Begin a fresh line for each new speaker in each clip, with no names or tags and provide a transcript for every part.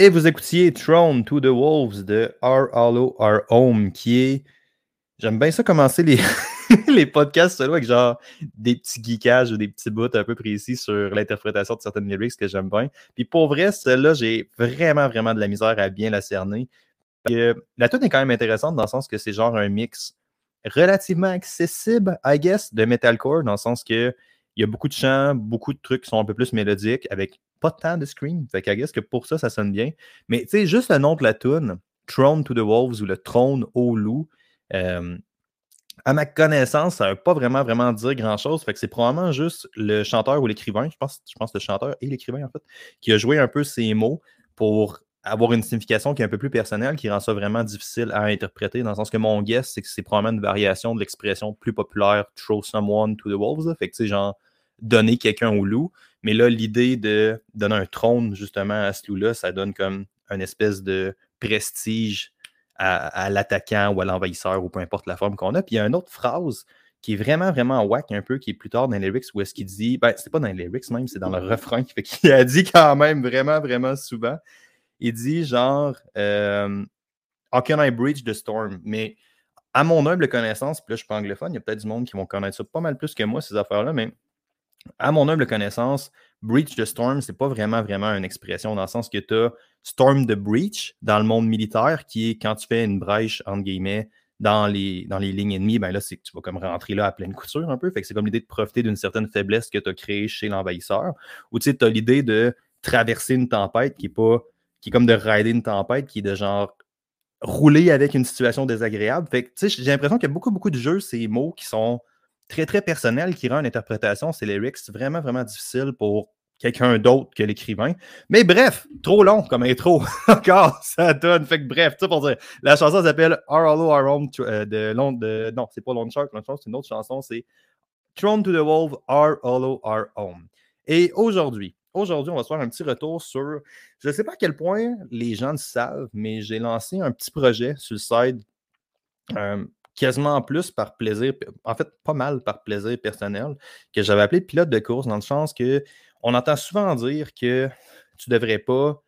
Et vous écoutiez Throne to the Wolves de Our Hollow, Our Home, qui est. J'aime bien ça commencer les, les podcasts avec genre des petits geekages ou des petits bouts un peu précis sur l'interprétation de certaines lyrics que j'aime bien. Puis pour vrai, celle-là, j'ai vraiment, vraiment de la misère à bien la cerner. la tune est quand même intéressante dans le sens que c'est genre un mix relativement accessible, I guess, de metalcore, dans le sens que il y a beaucoup de chants, beaucoup de trucs qui sont un peu plus mélodiques, avec pas tant de scream. Fait que, I guess que pour ça, ça sonne bien. Mais, tu sais, juste le nom de la tune, Throne to the Wolves ou le trône au loup, euh, à ma connaissance, ça ne veut pas vraiment, vraiment dire grand-chose. Fait que c'est probablement juste le chanteur ou l'écrivain, je pense, je pense le chanteur et l'écrivain, en fait, qui a joué un peu ces mots pour avoir une signification qui est un peu plus personnelle, qui rend ça vraiment difficile à interpréter, dans le sens que mon guess, c'est que c'est probablement une variation de l'expression plus populaire throw someone to the wolves. Fait que, tu sais, genre, donner quelqu'un au loup. Mais là, l'idée de donner un trône, justement, à ce loup-là, ça donne comme une espèce de prestige à, l'attaquant ou à l'envahisseur ou peu importe la forme qu'on a. Puis il y a une autre phrase qui est vraiment, vraiment whack un peu, qui est plus tard dans les lyrics, où est-ce qu'il dit, ben, c'est pas dans les lyrics même, c'est dans le refrain, fait qu'il a dit quand même vraiment, vraiment souvent. Il dit genre, euh, How can I breach the storm? Mais à mon humble connaissance, puis là, je suis pas anglophone, il y a peut-être du monde qui vont connaître ça pas mal plus que moi, ces affaires-là, mais à mon humble connaissance, breach the storm, c'est pas vraiment, vraiment une expression dans le sens que tu as storm the breach dans le monde militaire, qui est quand tu fais une brèche, entre guillemets, dans les, lignes ennemies, ben là, c'est que tu vas comme rentrer là à pleine couture un peu. Fait que c'est comme l'idée de profiter d'une certaine faiblesse que tu as créée chez l'envahisseur. Ou tu sais, tu as l'idée de traverser une tempête qui est pas. qui est comme de rider une tempête, qui est de genre rouler avec une situation désagréable. Fait que j'ai l'impression qu'il y a beaucoup, beaucoup de jeux, ces mots qui sont très, très personnel qui rend une interprétation, c'est lyrics vraiment, vraiment difficile pour quelqu'un d'autre que l'écrivain. Mais bref, trop long comme intro. Encore, ça donne. Fait que bref, tout pour dire. La chanson s'appelle Our Hollow Our Home euh, de, de, Non, c'est pas Lone Shark, c'est une autre chanson, c'est Throne to the Wolf, Our Hollow Our Home. Et aujourd'hui, aujourd'hui, on va se faire un petit retour sur. Je ne sais pas à quel point les gens le savent, mais j'ai lancé un petit projet sur le site. Euh, quasiment plus par plaisir, en fait, pas mal par plaisir personnel, que j'avais appelé pilote de course, dans le sens que on entend souvent dire que tu ne devrais pas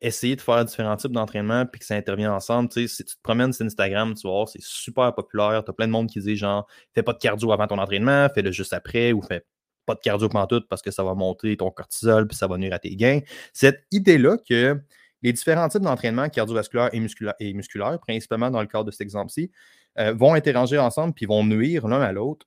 essayer de faire différents types d'entraînement puis que ça intervient ensemble. si tu te promènes sur Instagram, tu vois, c'est super populaire. Tu as plein de monde qui dit genre, fais pas de cardio avant ton entraînement, fais-le juste après ou fais pas de cardio pendant tout parce que ça va monter ton cortisol puis ça va nuire à tes gains. Cette idée-là que les différents types d'entraînement cardiovasculaire et musculaire, et musculaire, principalement dans le cadre de cet exemple-ci, euh, vont interagir ensemble puis vont nuire l'un à l'autre.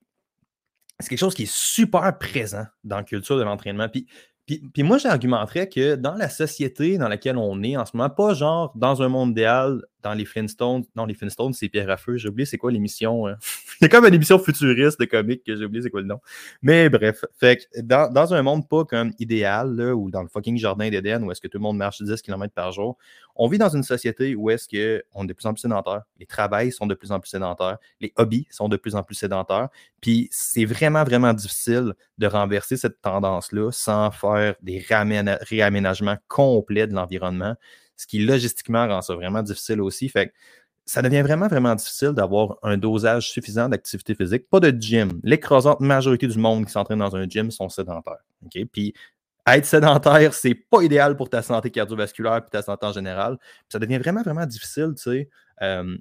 C'est quelque chose qui est super présent dans la culture de l'entraînement. Puis puis, moi, j'argumenterais que dans la société dans laquelle on est en ce moment, pas genre dans un monde idéal, dans les Flintstones, non, les Flintstones, c'est Pierre à feu, j'ai oublié c'est quoi l'émission. Y a comme une émission futuriste de comics que j'ai oublié c'est quoi le nom. Mais bref, fait que dans, un monde pas comme idéal, ou dans le fucking jardin d'Éden, où est-ce que tout le monde marche 10 km par jour, on vit dans une société où est-ce qu'on est de plus en plus sédentaire, les travails sont de plus en plus sédentaires, les hobbies sont de plus en plus sédentaires, puis c'est vraiment, vraiment difficile de renverser cette tendance-là sans faire des réaménagements complets de l'environnement, ce qui logistiquement rend ça vraiment difficile aussi. Fait ça devient vraiment, vraiment difficile d'avoir un dosage suffisant d'activité physique. Pas de gym. L'écrasante majorité du monde qui s'entraîne dans un gym sont sédentaires. Puis être sédentaire, c'est pas idéal pour ta santé cardiovasculaire et ta santé en général. ça devient vraiment, vraiment difficile, tu sais, euh,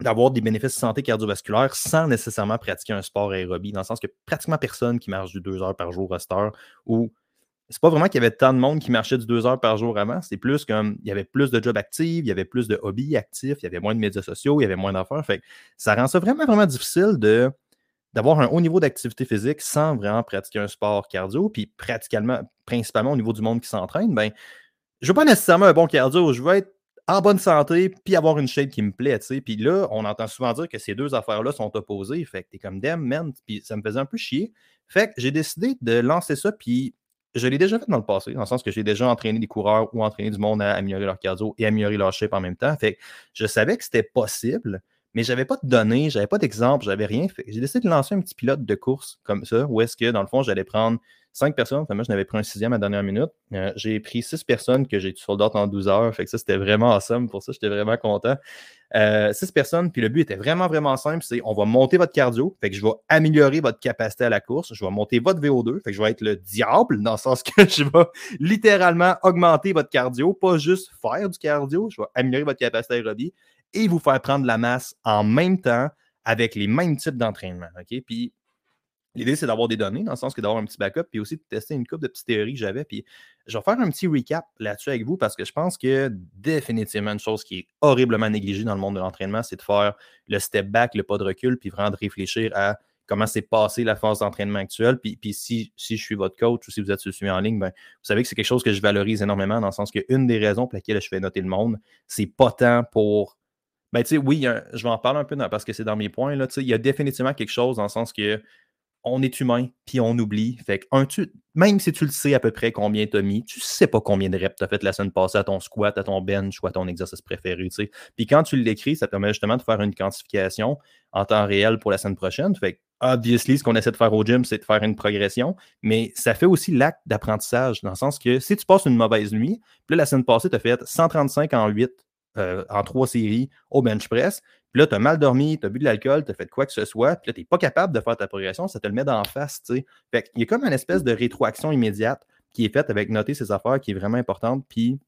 d'avoir des bénéfices de santé cardiovasculaire sans nécessairement pratiquer un sport aérobie, dans le sens que pratiquement personne qui marche du deux heures par jour à heure, ou c'est pas vraiment qu'il y avait tant de monde qui marchait du deux heures par jour avant, c'est plus comme il y avait plus de jobs actifs, il y avait plus de hobbies actifs, il y avait moins de médias sociaux, il y avait moins d'affaires. Fait ça rend ça vraiment, vraiment difficile de d'avoir un haut niveau d'activité physique sans vraiment pratiquer un sport cardio, puis pratiquement, principalement au niveau du monde qui s'entraîne, ben, je veux pas nécessairement un bon cardio, je veux être en bonne santé, puis avoir une shape qui me plaît, tu. Puis là, on entend souvent dire que ces deux affaires-là sont opposées, fait que t'es comme damn, man, puis ça me faisait un peu chier. Fait que j'ai décidé de lancer ça, puis je l'ai déjà fait dans le passé, dans le sens que j'ai déjà entraîné des coureurs ou entraîné du monde à améliorer leur cardio et améliorer leur shape en même temps. Fait je savais que c'était possible, mais j'avais pas de données, j'avais pas d'exemple, j'avais rien. J'ai décidé de lancer un petit pilote de course comme ça, où est-ce que, dans le fond, j'allais prendre cinq personnes. Moi, je n'avais pris un sixième à la dernière minute. Euh, j'ai pris six personnes que j'ai sold out en 12 heures. Fait que ça, c'était vraiment awesome. Pour ça, j'étais vraiment content. Euh, six personnes, puis le but était vraiment, vraiment simple. C'est on va monter votre cardio. Fait que je vais améliorer votre capacité à la course. Je vais monter votre VO2. Fait que je vais être le diable dans le sens que je vais littéralement augmenter votre cardio, pas juste faire du cardio. Je vais améliorer votre capacité aérobie et vous faire prendre la masse en même temps avec les mêmes types d'entraînement. OK? Puis L'idée, c'est d'avoir des données, dans le sens que d'avoir un petit backup, puis aussi de tester une couple de petites théories que j'avais. Puis je vais faire un petit recap là-dessus avec vous parce que je pense que définitivement une chose qui est horriblement négligée dans le monde de l'entraînement, c'est de faire le step back, le pas de recul, puis vraiment de réfléchir à comment s'est passée la phase d'entraînement actuelle. Puis, puis si, si, je suis votre coach ou si vous êtes suivi en ligne, ben, vous savez que c'est quelque chose que je valorise énormément dans le sens qu'une des raisons pour lesquelles je fais noter le monde, c'est pas tant pour. Ben, tu sais, oui, je vais en parler un peu parce que c'est dans mes points. Là, il y a définitivement quelque chose dans le sens que on est humain, puis on oublie. Fait tu, même si tu le sais à peu près combien tu as mis, tu sais pas combien de reps tu as fait la semaine passée à ton squat, à ton bench ou à ton exercice préféré. sais. Puis quand tu l'écris, ça permet justement de faire une quantification en temps réel pour la semaine prochaine. Fait obviously, ce qu'on essaie de faire au gym, c'est de faire une progression, mais ça fait aussi l'acte d'apprentissage, dans le sens que si tu passes une mauvaise nuit, puis là, la semaine passée, tu as fait 135 en 8 euh, en trois séries au bench press. Puis là, tu as mal dormi, tu as bu de l'alcool, tu as fait quoi que ce soit, puis là, tu n'es pas capable de faire ta progression, ça te le met d'en face. sais. Fait qu'il y a comme une espèce de rétroaction immédiate qui est faite avec noter ces affaires qui est vraiment importante. Puis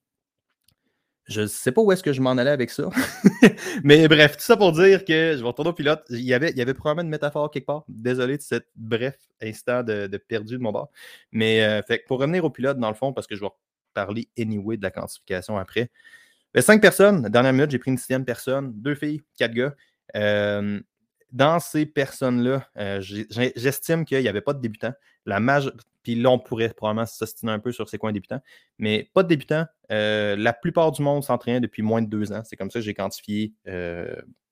je ne sais pas où est-ce que je m'en allais avec ça. Mais bref, tout ça pour dire que je vais retourner au pilote. Il y avait, il y avait probablement une métaphore quelque part. Désolé de ce bref instant de, perdu de mon bord. Mais euh, pour revenir au pilote, dans le fond, parce que je vais parler anyway de la quantification après. Ben, cinq personnes. dernière minute, j'ai pris une sixième personne. Deux filles, quatre gars. Euh, dans ces personnes-là, euh, j'estime qu'il n'y avait pas de débutants. La Puis là, on pourrait probablement s'ostiner un peu sur ces coins débutants, mais pas de débutants. Euh, la plupart du monde s'entraîne depuis moins de deux ans. C'est comme ça que j'ai quantifié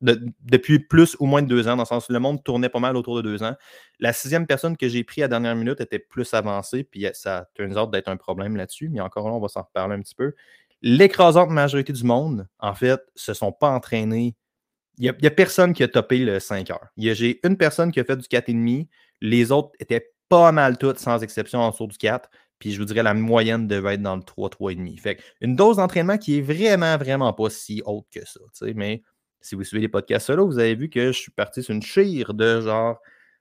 depuis plus ou moins de deux ans, dans le sens où le monde tournait pas mal autour de deux ans. La sixième personne que j'ai pris à dernière minute était plus avancée, puis ça turns out d'être un problème là-dessus, mais encore là, on va s'en reparler un petit peu. L'écrasante majorité du monde, en fait, se sont pas entraînés. Il n'y a, personne qui a topé le 5 heures. J'ai une personne qui a fait du 4,5. Les autres étaient pas mal toutes, sans exception, en dessous du 4. Puis je vous dirais la moyenne devait être dans le 3, 3,5. Fait une dose d'entraînement qui est vraiment, vraiment pas si haute que ça. Mais si vous suivez les podcasts solo, vous avez vu que je suis parti sur une chire de genre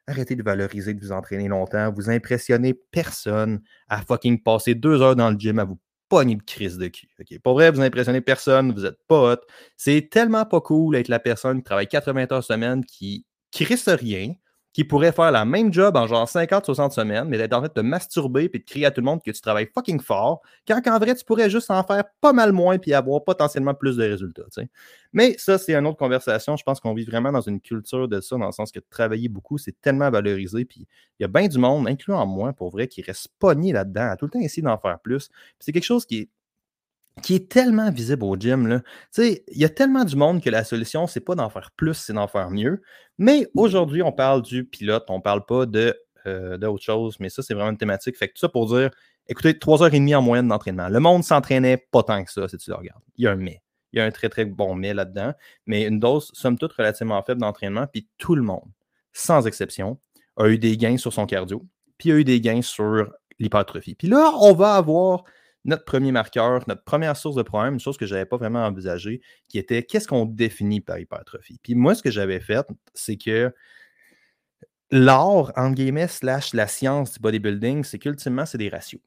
arrêtez de valoriser, de vous entraîner longtemps, vous impressionnez personne à fucking passer deux heures dans le gym à vous pogné de crise de cul. Pour vrai, vous impressionnez personne, vous êtes pas C'est tellement pas cool d'être la personne qui travaille 80 heures semaine, qui crisse rien, qui pourrait faire la même job en genre 50-60 semaines, mais d'être en train de te masturber et de crier à tout le monde que tu travailles fucking fort, quand en vrai, tu pourrais juste en faire pas mal moins puis avoir potentiellement plus de résultats. Mais ça, c'est une autre conversation. Je pense qu'on vit vraiment dans une culture de ça, dans le sens que travailler beaucoup, c'est tellement valorisé. Puis il y a bien du monde, incluant moi, pour vrai, qui reste pogné là-dedans, à tout le temps essayer d'en faire plus. C'est quelque chose qui est qui est tellement visible au gym. Il y a tellement du monde que la solution, c'est pas d'en faire plus, c'est d'en faire mieux. Mais aujourd'hui, on parle du pilote, on parle pas de euh, d'autre chose, mais ça, c'est vraiment une thématique. Fait que tout ça pour dire, écoutez, 3 heures et demie en moyenne d'entraînement. Le monde s'entraînait pas tant que ça, si tu le regardes. Il y a un mais. Il y a un très, très bon mais là-dedans, mais une dose, somme toute, relativement faible d'entraînement, puis tout le monde, sans exception, a eu des gains sur son cardio, puis a eu des gains sur l'hypertrophie. Puis là, on va avoir notre premier marqueur, notre première source de problème, une chose que je n'avais pas vraiment envisagée, qui était qu'est-ce qu'on définit par hypertrophie? Puis moi, ce que j'avais fait, c'est que l'art, entre guillemets, slash la science du bodybuilding, c'est qu'ultimement, c'est des ratios.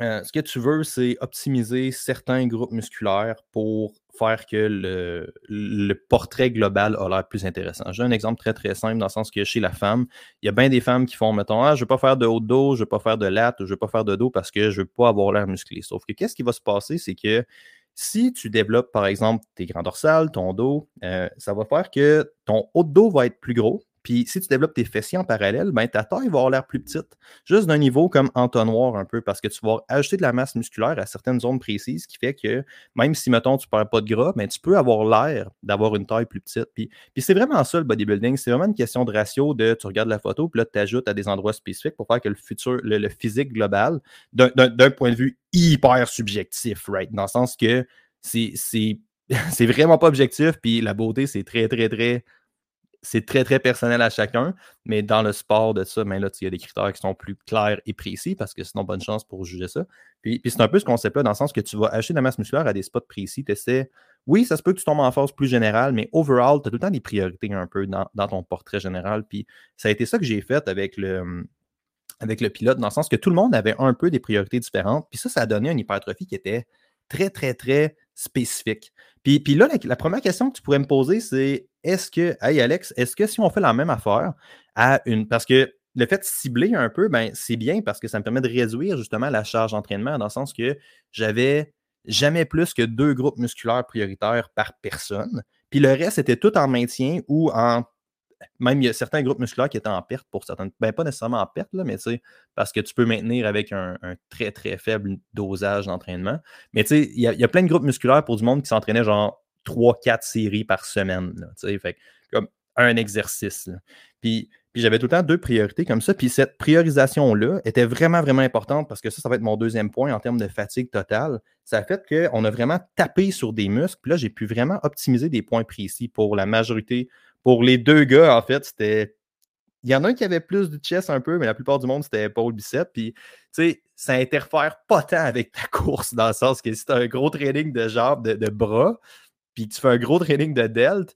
Euh, ce que tu veux, c'est optimiser certains groupes musculaires pour faire que le, portrait global a l'air plus intéressant. J'ai un exemple très très simple dans le sens que chez la femme, il y a bien des femmes qui font, mettons, ah, je ne veux pas faire de haut de dos, je ne veux pas faire de latte, je ne veux pas faire de dos parce que je ne veux pas avoir l'air musclé. Sauf que qu'est-ce qui va se passer, c'est que si tu développes, par exemple, tes grands dorsales, ton dos, euh, ça va faire que ton haut de dos va être plus gros, puis si tu développes tes fessiers en parallèle, ben, ta taille va avoir l'air plus petite, juste d'un niveau comme entonnoir un peu, parce que tu vas ajouter de la masse musculaire à certaines zones précises, qui fait que même si, mettons, tu ne perds pas de gras, ben, tu peux avoir l'air d'avoir une taille plus petite. Puis, puis c'est vraiment ça le bodybuilding, c'est vraiment une question de ratio de tu regardes la photo, puis là, tu ajoutes à des endroits spécifiques pour faire que le futur, le, physique global, d'un point de vue hyper subjectif, right? Dans le sens que c'est vraiment pas objectif, puis la beauté, c'est très, très, très c'est très, très personnel à chacun, mais dans le sport de ça, ben là, il y a des critères qui sont plus clairs et précis parce que sinon, bonne chance pour juger ça. Puis, c'est un peu ce concept-là, dans le sens que tu vas acheter de la masse musculaire à des spots précis. Tu essaies, oui, ça se peut que tu tombes en force plus générale, mais overall, tu as tout le temps des priorités un peu dans, ton portrait général. Puis ça a été ça que j'ai fait avec le, avec le pilote, dans le sens que tout le monde avait un peu des priorités différentes. Puis ça, ça a donné une hypertrophie qui était très, très, très spécifique. Puis, là, la, première question que tu pourrais me poser, c'est est-ce que, hey Alex, est-ce que si on fait la même affaire à une. Parce que le fait de cibler un peu, ben, c'est bien parce que ça me permet de réduire justement la charge d'entraînement dans le sens que j'avais jamais plus que deux groupes musculaires prioritaires par personne. Puis le reste était tout en maintien ou en même il y a certains groupes musculaires qui étaient en perte pour certaines. Ben, pas nécessairement en perte, là, mais parce que tu peux maintenir avec un, très, très faible dosage d'entraînement. Mais tu il y, a plein de groupes musculaires pour du monde qui s'entraînait genre 3-4 séries par semaine. tu sais, comme un exercice. Puis, puis j'avais tout le temps deux priorités comme ça. Puis cette priorisation-là était vraiment, vraiment importante parce que ça, ça va être mon deuxième point en termes de fatigue totale. Ça a fait qu'on a vraiment tapé sur des muscles. Puis là, j'ai pu vraiment optimiser des points précis pour la majorité pour les deux gars, en fait, c'était. Il y en a un qui avait plus de chest un peu, mais la plupart du monde, c'était épaule bicep. Puis, tu sais, ça interfère pas tant avec ta course, dans le sens que si tu as un gros training de jambes, de, bras, puis tu fais un gros training de delt,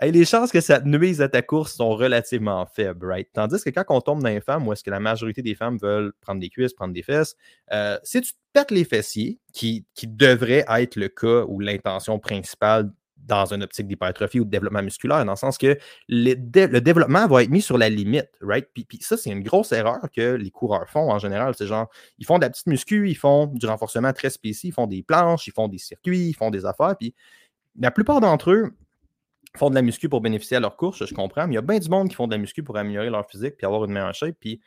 les chances que ça te nuise à ta course sont relativement faibles, right? Tandis que quand on tombe dans les femmes, où est-ce que la majorité des femmes veulent prendre des cuisses, prendre des fesses, euh, si tu te pètes les fessiers, qui, qui devrait être le cas ou l'intention principale dans une optique d'hypertrophie ou de développement musculaire, dans le sens que le, développement va être mis sur la limite, right? Puis, ça, c'est une grosse erreur que les coureurs font en général. C'est genre, ils font de la petite muscu, ils font du renforcement très spécifique, ils font des planches, ils font des circuits, ils font des affaires. Puis la plupart d'entre eux font de la muscu pour bénéficier à leur course, je comprends, mais il y a bien du monde qui font de la muscu pour améliorer leur physique puis avoir une meilleure shape. Puis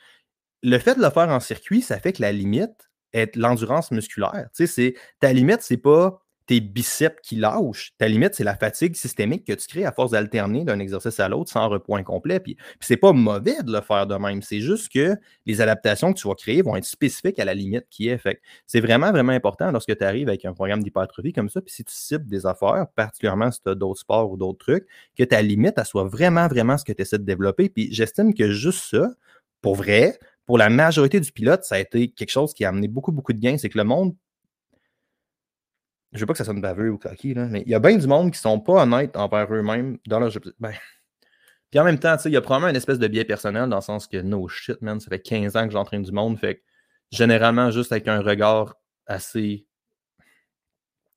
le fait de le faire en circuit, ça fait que la limite est l'endurance musculaire. Tu sais, ta limite, c'est pas tes biceps qui lâchent. Ta limite, c'est la fatigue systémique que tu crées à force d'alterner d'un exercice à l'autre sans repoint complet. Puis, puis c'est pas mauvais de le faire de même. C'est juste que les adaptations que tu vas créer vont être spécifiques à la limite qui est. Fait c'est vraiment, vraiment important lorsque tu arrives avec un programme d'hypertrophie comme ça. Puis si tu cibles des affaires, particulièrement si tu as d'autres sports ou d'autres trucs, que ta limite, elle soit vraiment, vraiment ce que tu essaies de développer. Puis j'estime que juste ça, pour vrai, pour la majorité du pilote, ça a été quelque chose qui a amené beaucoup, beaucoup de gains. C'est que le monde je veux pas que ça sonne baveux ou coquille, mais il y a bien du monde qui sont pas honnêtes envers eux-mêmes dans leur. Ben. Puis en même temps, il y a probablement une espèce de biais personnel dans le sens que no shit, man, ça fait 15 ans que j'entraîne du monde. Fait généralement, juste avec un regard assez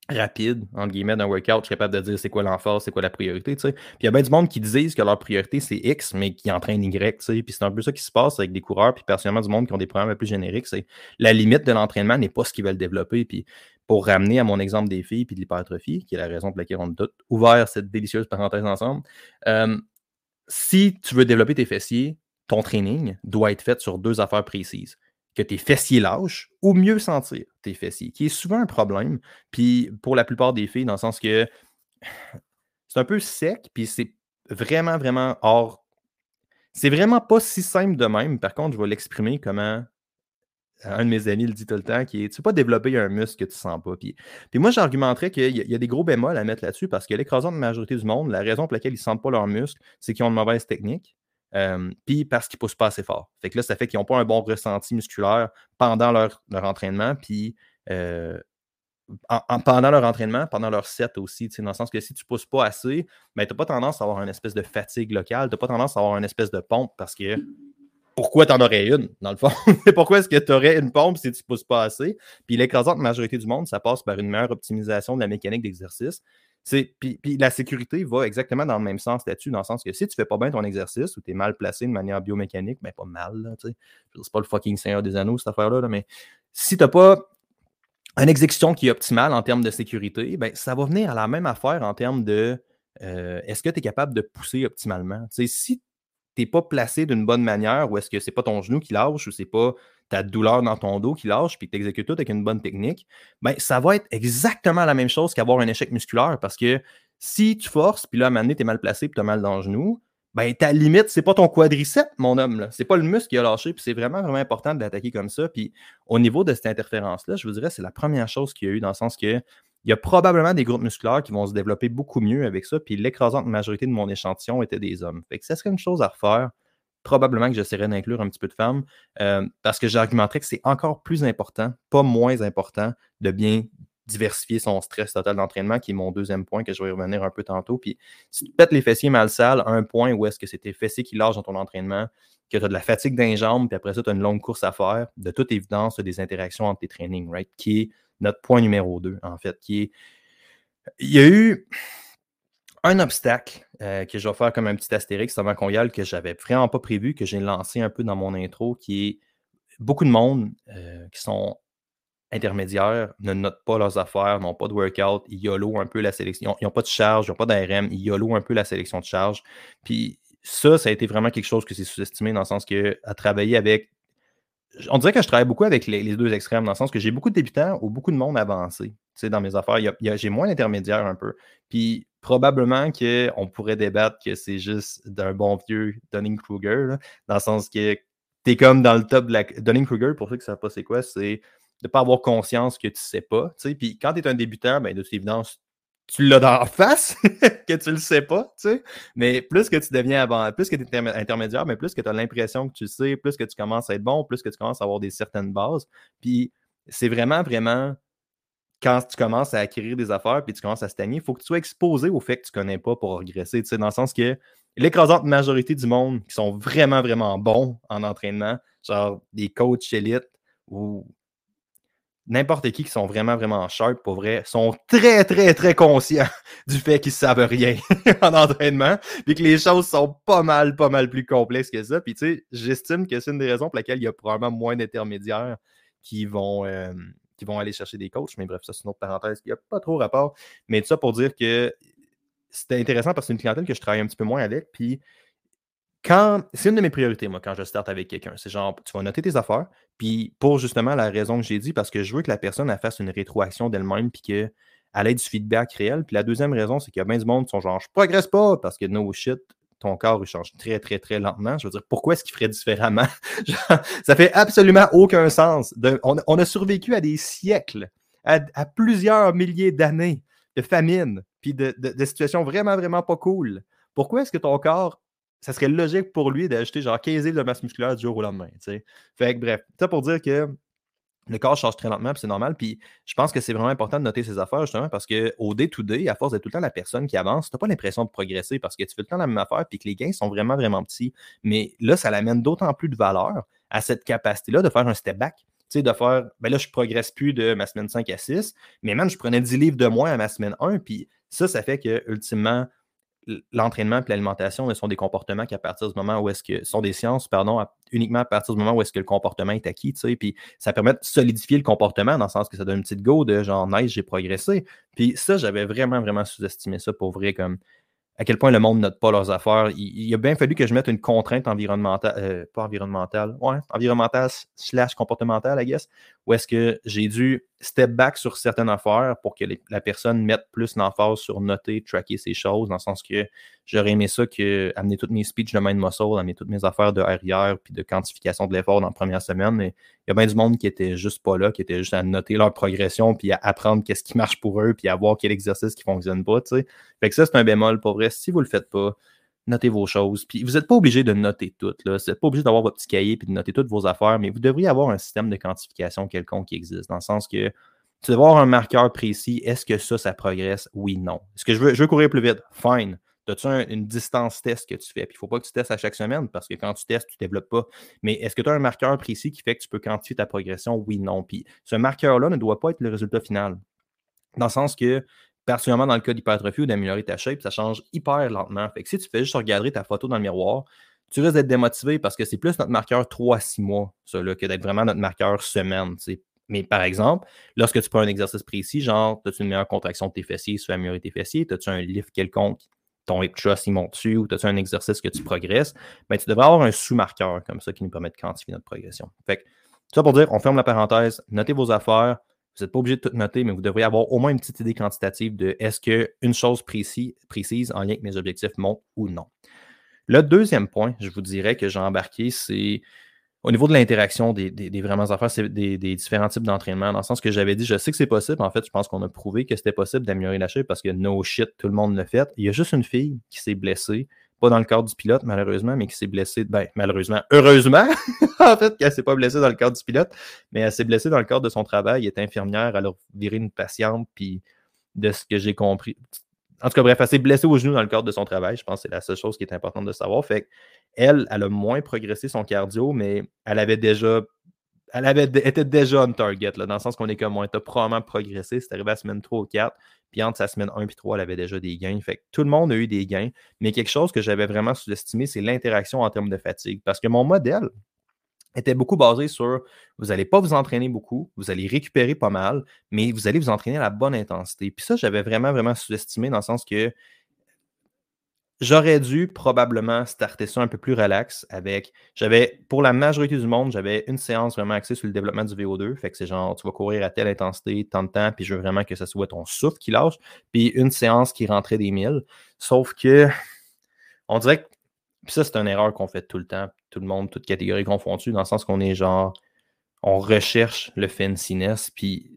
rapide, entre guillemets, d'un workout, je suis capable de dire c'est quoi l'emphase, c'est quoi la priorité, tu sais. Puis il y a bien du monde qui disent que leur priorité, c'est X, mais qui entraînent Y, tu sais. Puis c'est un peu ça qui se passe avec des coureurs, puis personnellement du monde qui ont des programmes plus génériques, c'est la limite de l'entraînement n'est pas ce qu'ils veulent développer. Puis pour ramener à mon exemple des filles puis de l'hypertrophie, qui est la raison pour laquelle on a ouvert cette délicieuse parenthèse ensemble, euh, si tu veux développer tes fessiers, ton training doit être fait sur deux affaires précises. Que tes fessiers lâchent ou mieux sentir tes fessiers, qui est souvent un problème. Puis pour la plupart des filles, dans le sens que c'est un peu sec, puis c'est vraiment, vraiment hors. C'est vraiment pas si simple de même. Par contre, je vais l'exprimer comment un de mes amis le dit tout le temps, qui est tu ne peux pas développer un muscle que tu ne sens pas. Puis, puis moi, j'argumenterais qu'il y, a des gros bémols à mettre là-dessus parce que l'écrasante majorité du monde, la raison pour laquelle ils ne sentent pas leur muscle, c'est qu'ils ont une mauvaise technique. Euh, puis parce qu'ils ne poussent pas assez fort. Fait que là, ça fait qu'ils n'ont pas un bon ressenti musculaire pendant leur, entraînement. Puis euh, pendant leur entraînement, pendant leur set aussi, dans le sens que si tu ne pousses pas assez, ben, tu n'as pas tendance à avoir une espèce de fatigue locale, tu n'as pas tendance à avoir une espèce de pompe parce que pourquoi tu en aurais une, dans le fond? pourquoi est-ce que tu aurais une pompe si tu ne pousses pas assez? Puis l'écrasante majorité du monde, ça passe par une meilleure optimisation de la mécanique d'exercice. Puis, la sécurité va exactement dans le même sens là-dessus, dans le sens que si tu ne fais pas bien ton exercice ou tu es mal placé de manière biomécanique, ben pas mal, tu sais. C'est pas le fucking Seigneur des Anneaux, cette affaire-là, mais si tu n'as pas une exécution qui est optimale en termes de sécurité, ben, ça va venir à la même affaire en termes de euh, est-ce que tu es capable de pousser optimalement? Si t'es pas placé d'une bonne manière ou est-ce que c'est pas ton genou qui lâche ou c'est pas ta douleur dans ton dos qui lâche puis que tu exécutes tout avec une bonne technique, ben, ça va être exactement la même chose qu'avoir un échec musculaire parce que si tu forces, puis là, à un moment donné, tu es mal placé puis tu as mal dans le genou, ben, ta limite, c'est pas ton quadriceps, mon homme. C'est pas le muscle qui a lâché. Puis c'est vraiment, vraiment important de l'attaquer comme ça. Puis au niveau de cette interférence-là, je vous dirais, c'est la première chose qu'il y a eu dans le sens que il y a probablement des groupes musculaires qui vont se développer beaucoup mieux avec ça. Puis l'écrasante majorité de mon échantillon était des hommes. Fait que ça serait une chose à refaire. Probablement que j'essaierais d'inclure un petit peu de femmes euh, parce que j'argumenterais que c'est encore plus important, pas moins important, de bien diversifier son stress total d'entraînement, qui est mon deuxième point que je vais revenir un peu tantôt. Puis si tu pètes les fessiers mal sales, un point où est-ce que c'est tes fessiers qui lâchent dans ton entraînement, que tu as de la fatigue d'un jambe, puis après ça, tu as une longue course à faire, de toute évidence, tu as des interactions entre tes trainings, right? Qui est notre point numéro 2, en fait, qui est. Il y a eu un obstacle euh, que je vais faire comme un petit astérix avant qu'on y que j'avais vraiment pas prévu, que j'ai lancé un peu dans mon intro, qui est beaucoup de monde euh, qui sont intermédiaires ne notent pas leurs affaires, n'ont pas de workout, ils YOLO un peu la sélection, ils n'ont pas de charge, ils n'ont pas d'ARM, ils YOLO un peu la sélection de charge. Puis ça, ça a été vraiment quelque chose que c'est sous-estimé dans le sens que à travailler avec on dirait que je travaille beaucoup avec les, deux extrêmes, dans le sens que j'ai beaucoup de débutants ou beaucoup de monde avancé. dans mes affaires, j'ai moins d'intermédiaires un peu. Puis probablement qu'on pourrait débattre que c'est juste d'un bon vieux Dunning-Kruger, dans le sens que tu es comme dans le top de la. Dunning-Kruger, pour ceux qui ne savent pas c'est quoi, c'est de ne pas avoir conscience que tu ne sais pas. Puis quand tu es un débutant, ben, de toute évidence, tu l'as dans la face, que tu le sais pas, tu sais. Mais plus que tu deviens avant, plus que tu es intermédiaire, mais plus que tu as l'impression que tu sais, plus que tu commences à être bon, plus que tu commences à avoir des certaines bases. Puis c'est vraiment, vraiment, quand tu commences à acquérir des affaires puis tu commences à stagner, il faut que tu sois exposé au fait que tu connais pas pour regresser, tu sais, dans le sens que l'écrasante majorité du monde qui sont vraiment, vraiment bons en entraînement, genre des coachs élites ou n'importe qui qui sont vraiment, vraiment sharp, pour vrai, sont très, très, très conscients du fait qu'ils savent rien en entraînement, puis que les choses sont pas mal, pas mal plus complexes que ça. Puis, tu sais, j'estime que c'est une des raisons pour lesquelles il y a probablement moins d'intermédiaires qui vont, euh, qui vont aller chercher des coachs. Mais bref, ça, c'est une autre parenthèse qui n'a pas trop rapport. Mais tout ça pour dire que c'était intéressant parce que c'est une clientèle que je travaille un petit peu moins avec. Puis, c'est une de mes priorités, moi, quand je starte avec quelqu'un. C'est genre, tu vas noter tes affaires, puis pour justement la raison que j'ai dit, parce que je veux que la personne elle fasse une rétroaction d'elle-même, puis qu'elle ait du feedback réel. Puis la deuxième raison, c'est qu'il y a bien du monde qui sont genre, je progresse pas, parce que no shit, ton corps il change très, très, très lentement. Je veux dire, pourquoi est-ce qu'il ferait différemment? ça fait absolument aucun sens. on, a survécu à des siècles, à, plusieurs milliers d'années de famine, puis de, de situations vraiment, vraiment pas cool. Pourquoi est-ce que ton corps ça serait logique pour lui d'ajouter genre 15 livres de masse musculaire du jour au lendemain. sais. Fait que bref, ça pour dire que le corps change très lentement, c'est normal. Puis je pense que c'est vraiment important de noter ces affaires, justement, parce qu'au day-to-day, à force d'être tout le temps la personne qui avance, tu n'as pas l'impression de progresser parce que tu fais tout le temps la même affaire, puis que les gains sont vraiment, vraiment petits. Mais là, ça l'amène d'autant plus de valeur à cette capacité-là de faire un step back. Tu sais, de faire, ben là, je ne progresse plus de ma semaine 5 à 6, mais même, je prenais 10 livres de moins à ma semaine 1, puis ça, ça fait que, ultimement, l'entraînement et l'alimentation sont des comportements qui, à partir du moment où est-ce que sont des sciences, pardon, uniquement à partir du moment où est-ce que le comportement est acquis, tu sais, puis ça permet de solidifier le comportement dans le sens que ça donne une petite go de genre nice, j'ai progressé. Puis ça, j'avais vraiment, vraiment sous-estimé ça pour vrai, comme à quel point le monde note pas leurs affaires. Il, a bien fallu que je mette une contrainte environnementale, euh, pas environnementale, ouais, environnementale slash comportementale, I guess, où est-ce que j'ai dû step back sur certaines affaires pour que la personne mette plus l'emphase sur noter, tracker ces choses, dans le sens que j'aurais aimé ça que amener toutes mes speeches de mind muscle, amener toutes mes affaires de arrière puis de quantification de l'effort dans la première semaine. Mais il y a bien du monde qui était juste pas là, qui était juste à noter leur progression puis à apprendre qu'est-ce qui marche pour eux puis à voir quel exercice qui fonctionne pas. Fait que ça, c'est un bémol pour vrai. Si vous le faites pas, notez vos choses. Puis vous n'êtes pas obligé de noter toutes. Là. Vous n'êtes pas obligé d'avoir votre petit cahier et de noter toutes vos affaires, mais vous devriez avoir un système de quantification quelconque qui existe, dans le sens que tu devrais avoir un marqueur précis. Est-ce que ça, ça progresse? Oui, non. Est-ce que je veux, je veux courir plus vite? Fine. As-tu une distance test que tu fais? Puis il ne faut pas que tu testes à chaque semaine parce que quand tu testes, tu ne développes pas. Mais est-ce que tu as un marqueur précis qui fait que tu peux quantifier ta progression? Oui, non. Puis ce marqueur-là ne doit pas être le résultat final. Dans le sens que particulièrement dans le cas d'hypertrophie ou d'améliorer ta shape, ça change hyper lentement. Fait que si tu fais juste regarder ta photo dans le miroir, tu risques d'être démotivé parce que c'est plus notre marqueur 3-6 mois, ça, là, que d'être vraiment notre marqueur semaine. Mais par exemple, lorsque tu prends un exercice précis, genre, as-tu une meilleure contraction de tes fessiers, tu veux améliorer tes fessiers, as-tu un lift quelconque, ton hip thrust il monte dessus, ou as-tu un exercice que tu progresses, ben, tu devrais avoir un sous-marqueur comme ça qui nous permet de quantifier notre progression. Fait que, ça pour dire, on ferme la parenthèse, notez vos affaires, vous n'êtes pas obligé de tout noter, mais vous devriez avoir au moins une petite idée quantitative de est-ce qu'une chose précise, précise en lien avec mes objectifs monte ou non. Le deuxième point, je vous dirais que j'ai embarqué, c'est au niveau de l'interaction des, vraiment affaires, des, différents types d'entraînement. Dans le sens que j'avais dit, je sais que c'est possible. En fait, je pense qu'on a prouvé que c'était possible d'améliorer la shape parce que no shit, tout le monde l'a fait. Il y a juste une fille qui s'est blessée, pas dans le cadre du pilote, malheureusement, mais qui s'est blessée, ben, malheureusement, heureusement, en fait, qu'elle s'est pas blessée dans le cadre du pilote, mais elle s'est blessée dans le cadre de son travail. Elle est infirmière, elle a une patiente, puis de ce que j'ai compris, en tout cas, bref, elle s'est blessée au genou dans le cadre de son travail. Je pense que c'est la seule chose qui est importante de savoir. Fait elle, elle a moins progressé son cardio, mais elle avait déjà. Elle avait, était déjà on target, là, dans le sens qu'on est comme, on était probablement progressé. C'est arrivé à la semaine 3 ou 4. Puis entre sa semaine 1 et 3, elle avait déjà des gains. Tout le monde a eu des gains. Mais quelque chose que j'avais vraiment sous-estimé, c'est l'interaction en termes de fatigue. Parce que mon modèle, était beaucoup basé sur vous n'allez pas vous entraîner beaucoup, vous allez récupérer pas mal, mais vous allez vous entraîner à la bonne intensité. Puis ça, j'avais vraiment, vraiment sous-estimé dans le sens que j'aurais dû probablement starter ça un peu plus relax avec. J'avais, pour la majorité du monde, j'avais une séance vraiment axée sur le développement du VO2. Fait que c'est genre, tu vas courir à telle intensité, tant de temps, puis je veux vraiment que ce soit ton souffle qui lâche. Puis une séance qui rentrait des milles. Sauf que, on dirait que puis ça, c'est une erreur qu'on fait tout le temps, tout le monde, toute catégorie confondue, dans le sens qu'on est genre, on recherche le fanciness. Puis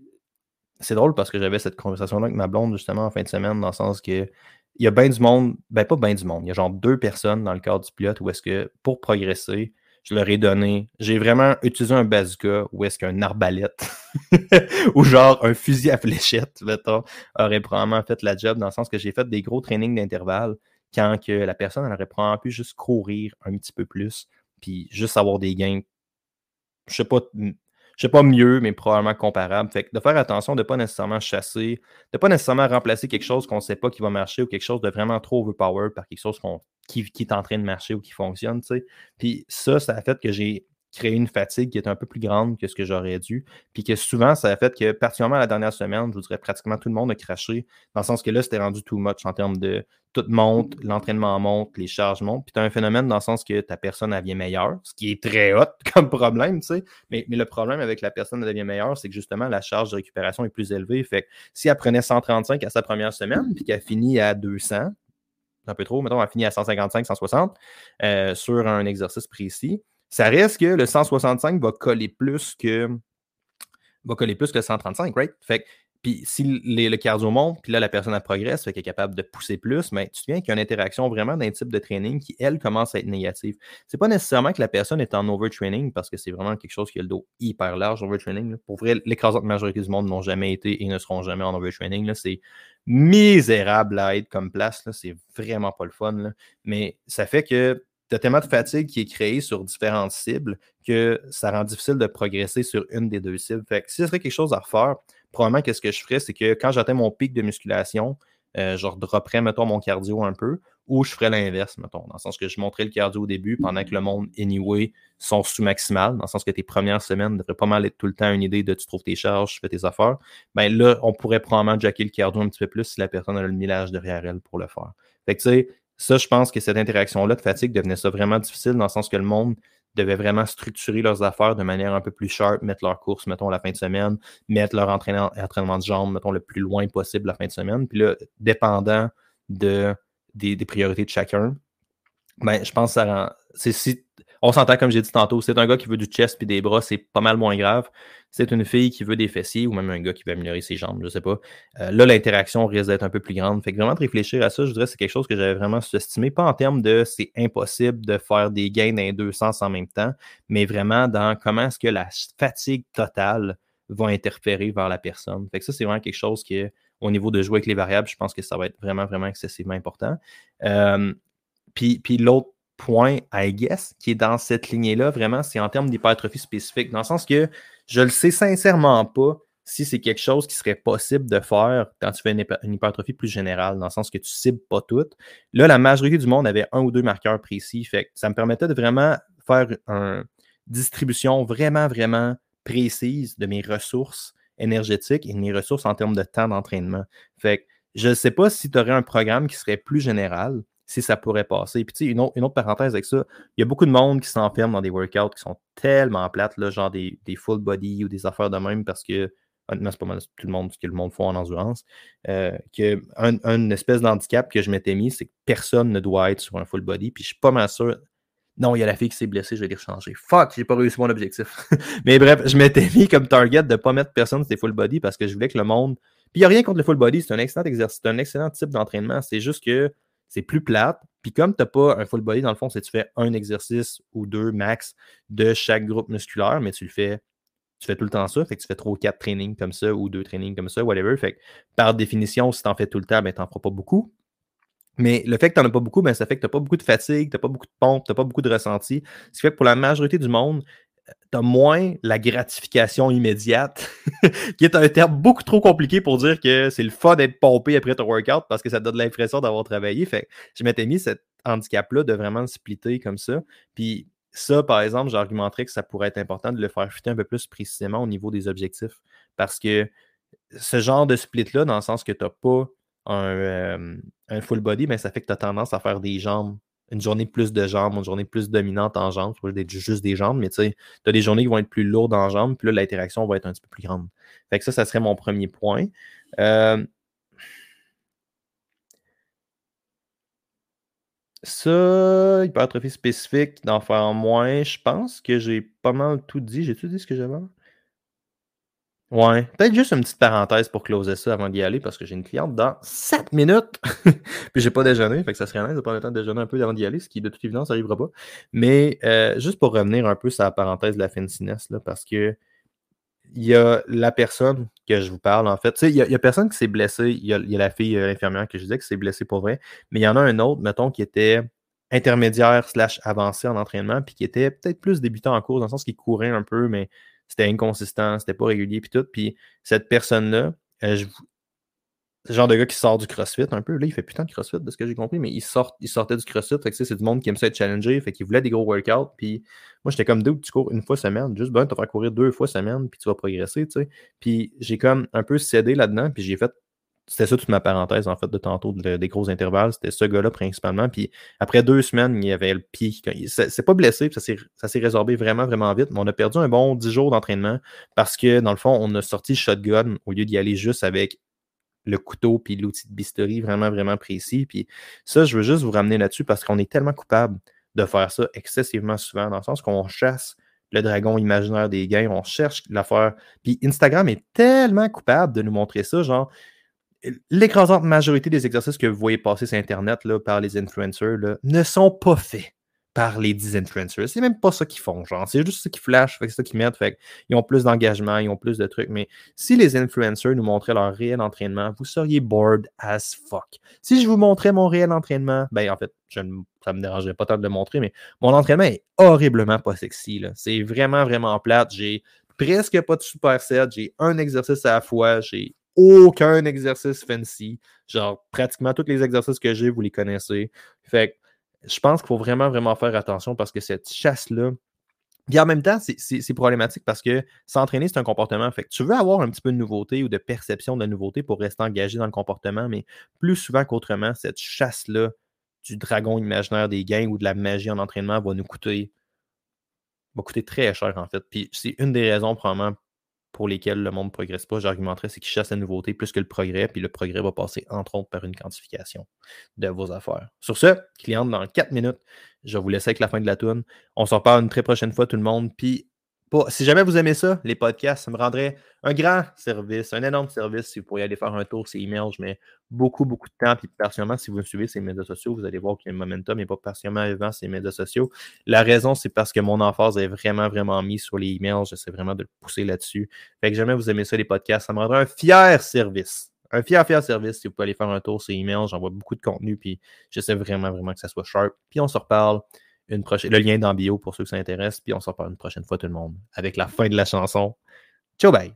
c'est drôle parce que j'avais cette conversation-là avec ma blonde justement en fin de semaine, dans le sens que il y a bien du monde, ben pas bien du monde, il y a genre deux personnes dans le cadre du pilote où est-ce que pour progresser, je leur ai donné, j'ai vraiment utilisé un bazooka ou est-ce qu'un arbalète ou genre un fusil à fléchette, mettons, aurait probablement fait la job dans le sens que j'ai fait des gros trainings d'intervalle quand que la personne elle aurait probablement pu juste courir un petit peu plus, puis juste avoir des gains, je sais pas, je sais pas mieux, mais probablement comparable. Fait que de faire attention de ne pas nécessairement chasser, de ne pas nécessairement remplacer quelque chose qu'on sait pas qui va marcher ou quelque chose de vraiment trop overpowered par quelque chose qui, qui, est en train de marcher ou qui fonctionne. Puis ça, ça a fait que j'ai créer une fatigue qui est un peu plus grande que ce que j'aurais dû. Puis que souvent, ça a fait que, particulièrement la dernière semaine, je vous dirais pratiquement tout le monde a craché, dans le sens que là, c'était rendu too much en termes de tout monte, l'entraînement monte, les charges montent. Puis tu as un phénomène dans le sens que ta personne, elle devient meilleure, ce qui est très hot comme problème, tu sais. Mais, mais le problème avec la personne, elle devient meilleure, c'est que justement, la charge de récupération est plus élevée. Fait que si elle prenait 135 à sa première semaine, puis qu'elle finit à 200, un peu trop, mettons, elle finit à 155, 160 euh, sur un exercice précis, ça reste que le 165 va coller plus que va coller plus que le 135, right? Fait puis si le cardio monte, puis là, la personne progresse, fait qu'elle est capable de pousser plus, mais tu te souviens qu'il y a une interaction vraiment d'un type de training qui, elle, commence à être négative. C'est pas nécessairement que la personne est en overtraining, parce que c'est vraiment quelque chose qui a le dos hyper large, overtraining. Pour vrai, l'écrasante majorité du monde n'ont jamais été et ne seront jamais en overtraining. C'est misérable à être comme place. C'est vraiment pas le fun. Mais ça fait que tu as tellement de fatigue qui est créée sur différentes cibles que ça rend difficile de progresser sur une des deux cibles. Fait que si ce serait quelque chose à refaire, probablement que ce que je ferais, c'est que quand j'atteins mon pic de musculation, euh, je redropperais, mettons, mon cardio un peu, ou je ferais l'inverse, mettons, dans le sens que je montrais le cardio au début pendant que le monde, anyway, sont sous-maximal, dans le sens que tes premières semaines devraient pas mal être tout le temps une idée de tu trouves tes charges, tu fais tes affaires. Ben là, on pourrait probablement jacker le cardio un petit peu plus si la personne a le millage derrière elle pour le faire. Fait que tu sais, ça, je pense que cette interaction-là de fatigue devenait ça vraiment difficile dans le sens que le monde devait vraiment structurer leurs affaires de manière un peu plus sharp, mettre leur course, mettons, la fin de semaine, mettre leur entraînement, de jambes, mettons, le plus loin possible la fin de semaine. Puis là, dépendant de, des, priorités de chacun, ben, je pense que ça rend. Si, on s'entend, comme j'ai dit tantôt, c'est un gars qui veut du chest puis des bras, c'est pas mal moins grave. C'est une fille qui veut des fessiers ou même un gars qui veut améliorer ses jambes, je sais pas. Euh, là, l'interaction risque d'être un peu plus grande. Fait que vraiment de réfléchir à ça, je dirais que c'est quelque chose que j'avais vraiment sous-estimé. Pas en termes de c'est impossible de faire des gains dans deux sens en même temps, mais vraiment dans comment est-ce que la fatigue totale va interférer vers la personne. Fait que ça, c'est vraiment quelque chose qui au niveau de jouer avec les variables, je pense que ça va être vraiment, vraiment excessivement important. Euh, puis l'autre point, I guess, qui est dans cette lignée-là, vraiment, c'est en termes d'hypertrophie spécifique, dans le sens que je le sais sincèrement pas si c'est quelque chose qui serait possible de faire quand tu fais une, hypertrophie plus générale, dans le sens que tu cibles pas toutes. Là, la majorité du monde avait un ou deux marqueurs précis, ça me permettait de vraiment faire une distribution vraiment, vraiment précise de mes ressources énergétiques et de mes ressources en termes de temps d'entraînement. Fait que je ne sais pas si tu aurais un programme qui serait plus général, si ça pourrait passer. Puis, tu sais, une autre, parenthèse avec ça, il y a beaucoup de monde qui s'enferme dans des workouts qui sont tellement plates, là, genre des, full body ou des affaires de même, parce que, honnêtement, c'est pas mal tout le monde ce que le monde fait en endurance, euh, que un, espèce d'handicap que je m'étais mis, c'est que personne ne doit être sur un full body. Puis, je suis pas mal sûr, Non, il y a la fille qui s'est blessée, je vais les changer. Fuck, j'ai pas réussi mon objectif. mais bref, je m'étais mis comme target de pas mettre personne sur full body parce que je voulais que le monde. Puis il n'y a rien contre le full body, c'est un excellent exercice, c'est un excellent type d'entraînement. C'est juste que c'est plus plate. Puis comme tu n'as pas un full body, dans le fond, c'est tu fais un exercice ou deux max de chaque groupe musculaire, mais tu le fais tu fais tout le temps ça, fait que tu fais trois ou quatre trainings comme ça ou deux trainings comme ça, whatever. Fait que par définition, si tu en fais tout le temps, tu n'en feras pas beaucoup. Mais le fait que tu n'en as pas beaucoup, ben, ça fait que tu n'as pas beaucoup de fatigue, tu n'as pas beaucoup de pompe, tu n'as pas beaucoup de ressenti. Ce qui fait que pour la majorité du monde, tu as moins la gratification immédiate, qui est un terme beaucoup trop compliqué pour dire que c'est le fun d'être pompé après ton workout parce que ça donne l'impression d'avoir travaillé. Fait je m'étais mis cet handicap-là de vraiment splitter comme ça. Puis ça, par exemple, j'argumenterais que ça pourrait être important de le faire fuiter un peu plus précisément au niveau des objectifs. Parce que ce genre de split-là, dans le sens que tu n'as pas un, full body, mais ben, ça fait que tu as tendance à faire des jambes, une journée plus de jambes, une journée plus dominante en jambes, pas juste des jambes, mais tu sais, tu as des journées qui vont être plus lourdes en jambes, puis là, l'interaction va être un petit peu plus grande. Fait que ça, ça serait mon premier point. Euh, Ça, hypertrophie spécifique, d'en faire moins. Je pense que j'ai pas mal tout dit. J'ai tout dit ce que j'avais? Ouais. Peut-être juste une petite parenthèse pour closer ça avant d'y aller parce que j'ai une cliente dans 7 minutes. Puis j'ai pas déjeuné. Fait que ça serait nice de prendre le temps de déjeuner un peu avant d'y aller, ce qui de toute évidence n'arrivera pas. Mais euh, juste pour revenir un peu sur la parenthèse de la fanciness, là, parce que il y a la personne que je vous parle, en fait. Il y, y a personne qui s'est blessé. Il y, a, la fille euh, infirmière que je disais qui s'est blessée pour vrai. Mais il y en a un autre, mettons, qui était intermédiaire slash avancé en entraînement, puis qui était peut-être plus débutant en cours, dans le sens qu'il courait un peu, mais c'était inconsistant, c'était pas régulier, puis tout. Puis cette personne-là, euh, je, le genre de gars qui sort du CrossFit un peu. Là, il fait putain de CrossFit de ce que j'ai compris, mais il, sort, il sortait du CrossFit. C'est du monde qui aime ça être challengé. Fait qu'il voulait des gros workouts. Puis moi, j'étais comme deux, tu cours une fois semaine. Juste ben, tu vas courir deux fois semaine, puis tu vas progresser, tu sais. Puis j'ai comme un peu cédé là-dedans, puis j'ai fait. C'était ça toute ma parenthèse, en fait, de tantôt, des gros intervalles. C'était ce gars-là principalement. Puis après deux semaines, il y avait le pied. C'est pas blessé, ça s'est résorbé vraiment, vraiment vite. Mais on a perdu un bon dix jours d'entraînement parce que, dans le fond, on a sorti shotgun au lieu d'y aller juste avec le couteau puis l'outil de bistouri vraiment, vraiment précis. Puis ça, je veux juste vous ramener là-dessus parce qu'on est tellement coupable de faire ça excessivement souvent, dans le sens qu'on chasse le dragon imaginaire des gains, on cherche l'affaire. Puis Instagram est tellement coupable de nous montrer ça, genre l'écrasante majorité des exercices que vous voyez passer sur Internet là, par les influencers là, ne sont pas faits par les 10 influencers. C'est même pas ça qu'ils font, genre. C'est juste ça qui flash, c'est ça qu'ils mettent. Ils ont plus d'engagement, ils ont plus de trucs. Mais si les influencers nous montraient leur réel entraînement, vous seriez bored as fuck. Si je vous montrais mon réel entraînement, ben en fait, je ne, ça me dérangerait pas tant de le montrer, mais mon entraînement est horriblement pas sexy. C'est vraiment, vraiment plate. J'ai presque pas de super set. J'ai un exercice à la fois. J'ai aucun exercice fancy. Genre, pratiquement tous les exercices que j'ai, vous les connaissez. Fait je pense qu'il faut vraiment, vraiment faire attention parce que cette chasse-là, puis en même temps, c'est problématique parce que s'entraîner, c'est un comportement. Fait que tu veux avoir un petit peu de nouveauté ou de perception de nouveauté pour rester engagé dans le comportement, mais plus souvent qu'autrement, cette chasse-là du dragon imaginaire des gains ou de la magie en entraînement va nous coûter, va coûter très cher en fait. Puis c'est une des raisons probablement pour lesquels le monde ne progresse pas, j'argumenterais, c'est qu'ils chassent la nouveauté plus que le progrès, puis le progrès va passer entre autres par une quantification de vos affaires. Sur ce, cliente, dans 4 minutes, je vous laisser avec la fin de la toune. On s'en parle une très prochaine fois, tout le monde. Puis si jamais vous aimez ça, les podcasts, ça me rendrait un grand service, un énorme service si vous pourriez aller faire un tour sur email. Je mets beaucoup, beaucoup de temps. Puis particulièrement, si vous me suivez ces médias sociaux, vous allez voir qu'il y a un momentum et pas particulièrement avant ces médias sociaux. La raison, c'est parce que mon emphase est vraiment, vraiment mise sur les emails. J'essaie vraiment de le pousser là-dessus. Fait que jamais vous aimez ça, les podcasts, ça me rendrait un fier service. Un fier, fier service si vous pouvez aller faire un tour sur email. J'envoie beaucoup de contenu. Puis j'essaie vraiment, vraiment que ça soit sharp. Puis on se reparle une prochaine, le lien dans bio pour ceux qui s'intéressent, puis on s'en parle une prochaine fois tout le monde avec la fin de la chanson. Ciao bye!